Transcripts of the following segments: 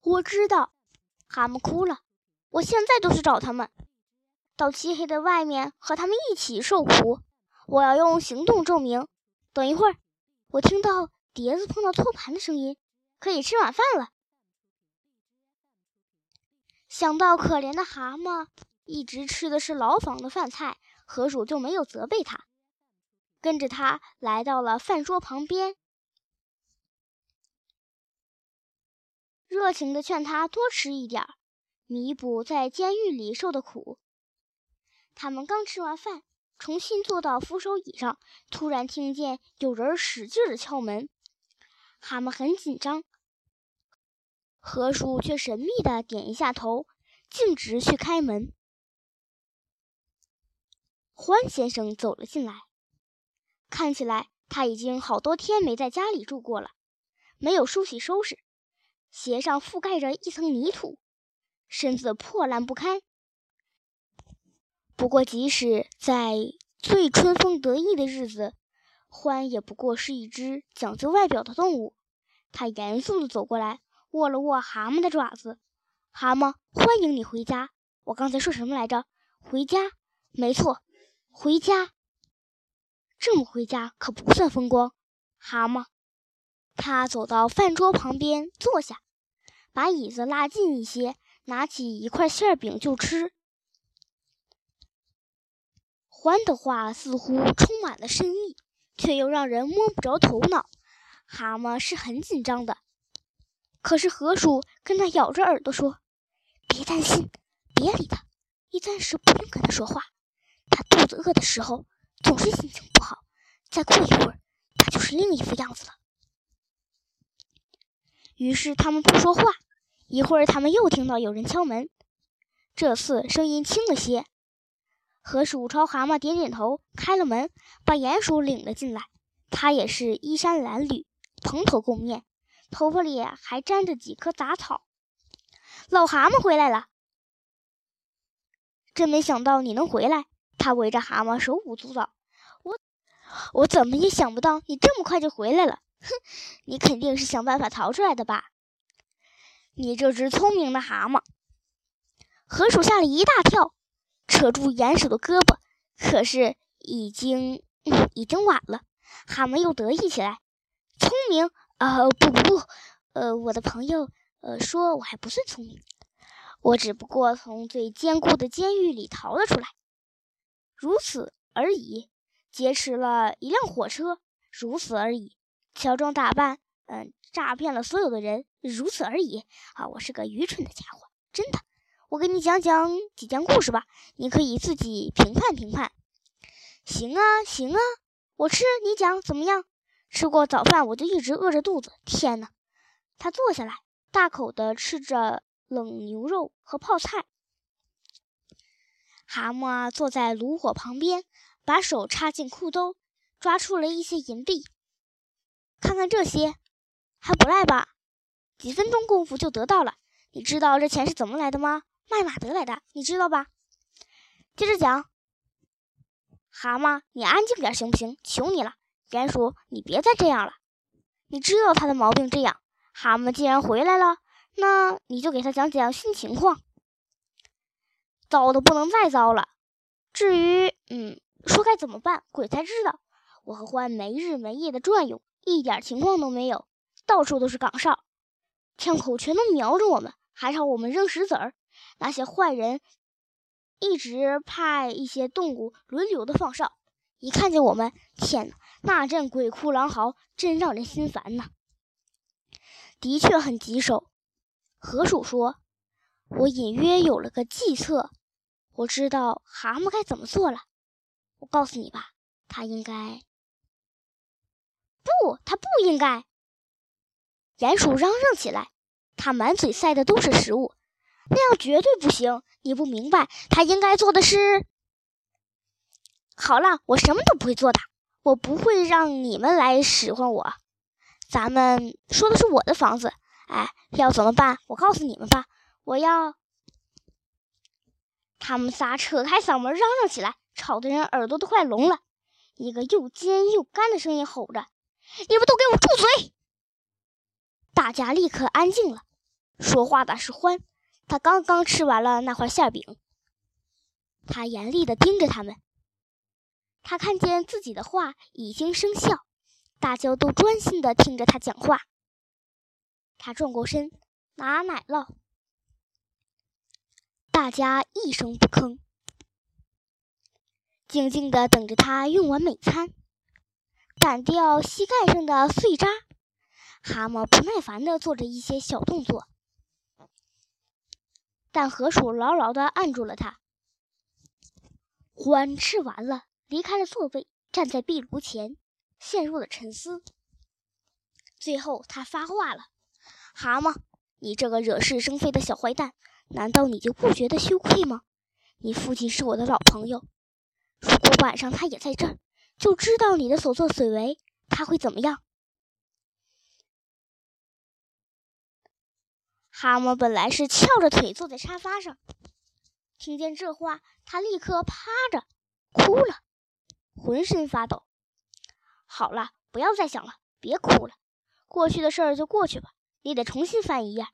我知道。蛤蟆哭了。我现在就去找他们，到漆黑的外面和他们一起受苦。我要用行动证明。等一会儿，我听到碟子碰到托盘的声音，可以吃晚饭了。想到可怜的蛤蟆一直吃的是牢房的饭菜，河鼠就没有责备他，跟着他来到了饭桌旁边，热情地劝他多吃一点儿。弥补在监狱里受的苦。他们刚吃完饭，重新坐到扶手椅上，突然听见有人使劲的敲门。蛤蟆很紧张，河鼠却神秘的点一下头，径直去开门。欢先生走了进来，看起来他已经好多天没在家里住过了，没有梳洗收拾，鞋上覆盖着一层泥土。身子破烂不堪。不过，即使在最春风得意的日子，獾也不过是一只讲究外表的动物。他严肃地走过来，握了握蛤蟆的爪子。“蛤蟆，欢迎你回家。”我刚才说什么来着？回家？没错，回家。这么回家可不算风光。蛤蟆，他走到饭桌旁边坐下，把椅子拉近一些。拿起一块馅饼就吃。欢的话似乎充满了深意，却又让人摸不着头脑。蛤蟆是很紧张的，可是河鼠跟他咬着耳朵说：“别担心，别理他，你暂时不用跟他说话。他肚子饿的时候总是心情不好，再过一会儿他就是另一副样子了。”于是他们不说话。一会儿，他们又听到有人敲门，这次声音轻了些。河鼠朝蛤蟆点点头，开了门，把鼹鼠领了进来。他也是衣衫褴褛，蓬头垢面，头发里还沾着几棵杂草。老蛤蟆回来了，真没想到你能回来。他围着蛤蟆手舞足蹈。我，我怎么也想不到你这么快就回来了。哼，你肯定是想办法逃出来的吧？你这只聪明的蛤蟆，河鼠吓了一大跳，扯住鼹鼠的胳膊。可是已经已经晚了，蛤蟆又得意起来。聪明？呃，不不不，呃，我的朋友，呃，说我还不算聪明，我只不过从最坚固的监狱里逃了出来，如此而已。劫持了一辆火车，如此而已。乔装打扮，嗯。诈骗了所有的人，如此而已。啊，我是个愚蠢的家伙，真的。我给你讲讲几件故事吧，你可以自己评判评判。行啊，行啊，我吃，你讲怎么样？吃过早饭，我就一直饿着肚子。天哪！他坐下来，大口的吃着冷牛肉和泡菜。蛤蟆坐在炉火旁边，把手插进裤兜，抓出了一些银币。看看这些。还不赖吧？几分钟功夫就得到了。你知道这钱是怎么来的吗？卖马得来的，你知道吧？接着讲。蛤蟆，你安静点行不行？求你了。鼹鼠，你别再这样了。你知道他的毛病这样。蛤蟆既然回来了，那你就给他讲讲新情况。糟的不能再糟了。至于，嗯，说该怎么办，鬼才知道。我和獾没日没夜的转悠，一点情况都没有。到处都是岗哨，枪口全都瞄着我们，还朝我们扔石子儿。那些坏人一直派一些动物轮流的放哨，一看见我们，天哪，那阵鬼哭狼嚎，真让人心烦呐。的确很棘手。河鼠说：“我隐约有了个计策，我知道蛤蟆该怎么做了。我告诉你吧，他应该……不，他不应该。”鼹鼠嚷嚷起来，他满嘴塞的都是食物，那样绝对不行。你不明白，他应该做的是……好了，我什么都不会做的，我不会让你们来使唤我。咱们说的是我的房子，哎，要怎么办？我告诉你们吧，我要……他们仨扯开嗓门嚷嚷起来，吵得人耳朵都快聋了。一个又尖又干的声音吼着：“你们都给我住嘴！”大家立刻安静了。说话的是欢，他刚刚吃完了那块馅饼。他严厉地盯着他们。他看见自己的话已经生效，大家都专心地听着他讲话。他转过身，拿奶酪。大家一声不吭，静静地等着他用完美餐，掸掉膝盖上的碎渣。蛤蟆不耐烦地做着一些小动作，但河鼠牢牢地按住了他。獾吃完了，离开了座位，站在壁炉前，陷入了沉思。最后，他发话了：“蛤蟆，你这个惹是生非的小坏蛋，难道你就不觉得羞愧吗？你父亲是我的老朋友，如果晚上他也在这儿，就知道你的所作所为，他会怎么样？”蛤蟆本来是翘着腿坐在沙发上。听见这话，他立刻趴着哭了，浑身发抖。好了，不要再想了，别哭了，过去的事儿就过去吧。你得重新翻一页。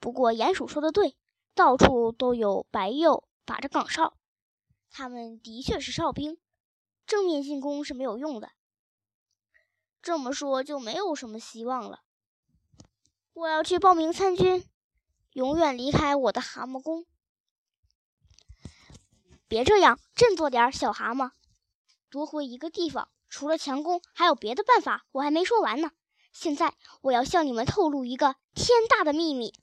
不过鼹鼠说的对，到处都有白鼬把着岗哨，他们的确是哨兵，正面进攻是没有用的。这么说就没有什么希望了。我要去报名参军，永远离开我的蛤蟆宫。别这样，振作点，小蛤蟆。夺回一个地方，除了强攻，还有别的办法。我还没说完呢。现在，我要向你们透露一个天大的秘密。